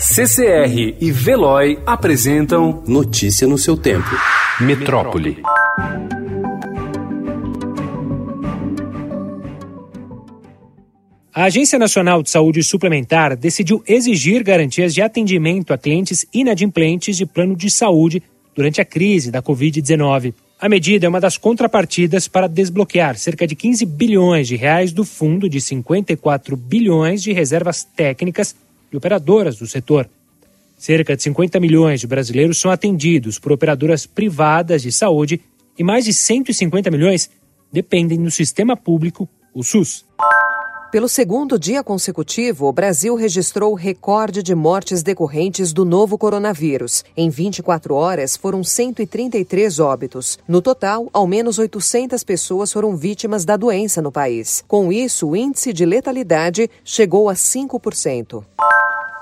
CCR e Veloy apresentam Notícia no seu tempo. Metrópole. A Agência Nacional de Saúde Suplementar decidiu exigir garantias de atendimento a clientes inadimplentes de plano de saúde durante a crise da Covid-19. A medida é uma das contrapartidas para desbloquear cerca de 15 bilhões de reais do fundo de 54 bilhões de reservas técnicas e operadoras do setor. Cerca de 50 milhões de brasileiros são atendidos por operadoras privadas de saúde e mais de 150 milhões dependem do sistema público, o SUS. Pelo segundo dia consecutivo, o Brasil registrou recorde de mortes decorrentes do novo coronavírus. Em 24 horas, foram 133 óbitos. No total, ao menos 800 pessoas foram vítimas da doença no país. Com isso, o índice de letalidade chegou a 5%.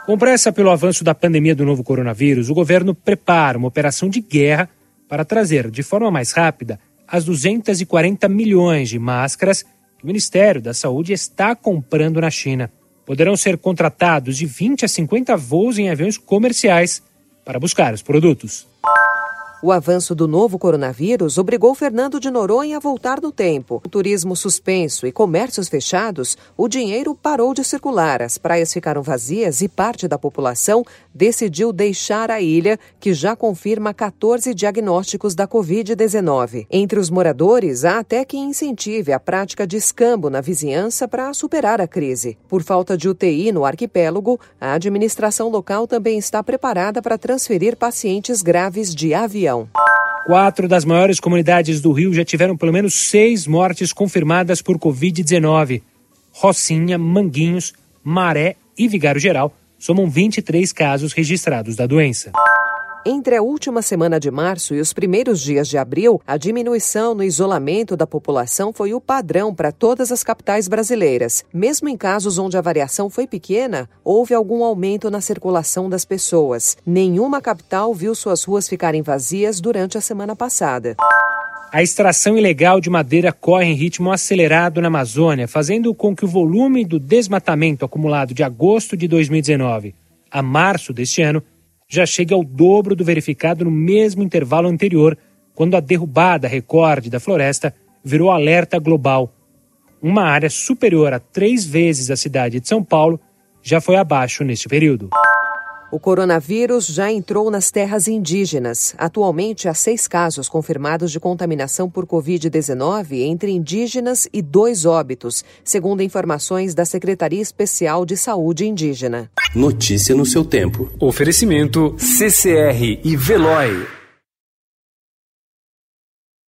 Com pressa pelo avanço da pandemia do novo coronavírus, o governo prepara uma operação de guerra para trazer de forma mais rápida as 240 milhões de máscaras o Ministério da Saúde está comprando na China. Poderão ser contratados de 20 a 50 voos em aviões comerciais para buscar os produtos. O avanço do novo coronavírus obrigou Fernando de Noronha a voltar no tempo. O turismo suspenso e comércios fechados, o dinheiro parou de circular, as praias ficaram vazias e parte da população decidiu deixar a ilha, que já confirma 14 diagnósticos da Covid-19. Entre os moradores, há até quem incentive a prática de escambo na vizinhança para superar a crise. Por falta de UTI no arquipélago, a administração local também está preparada para transferir pacientes graves de avião região. Quatro das maiores comunidades do Rio já tiveram pelo menos seis mortes confirmadas por Covid-19. Rocinha, Manguinhos, Maré e Vigário Geral somam 23 casos registrados da doença. Entre a última semana de março e os primeiros dias de abril, a diminuição no isolamento da população foi o padrão para todas as capitais brasileiras. Mesmo em casos onde a variação foi pequena, houve algum aumento na circulação das pessoas. Nenhuma capital viu suas ruas ficarem vazias durante a semana passada. A extração ilegal de madeira corre em ritmo acelerado na Amazônia, fazendo com que o volume do desmatamento acumulado de agosto de 2019 a março deste ano já chega ao dobro do verificado no mesmo intervalo anterior, quando a derrubada recorde da floresta virou alerta global. Uma área superior a três vezes a cidade de São Paulo já foi abaixo neste período. O coronavírus já entrou nas terras indígenas. Atualmente, há seis casos confirmados de contaminação por Covid-19 entre indígenas e dois óbitos, segundo informações da Secretaria Especial de Saúde Indígena. Notícia no seu tempo. Oferecimento CCR e Veloy.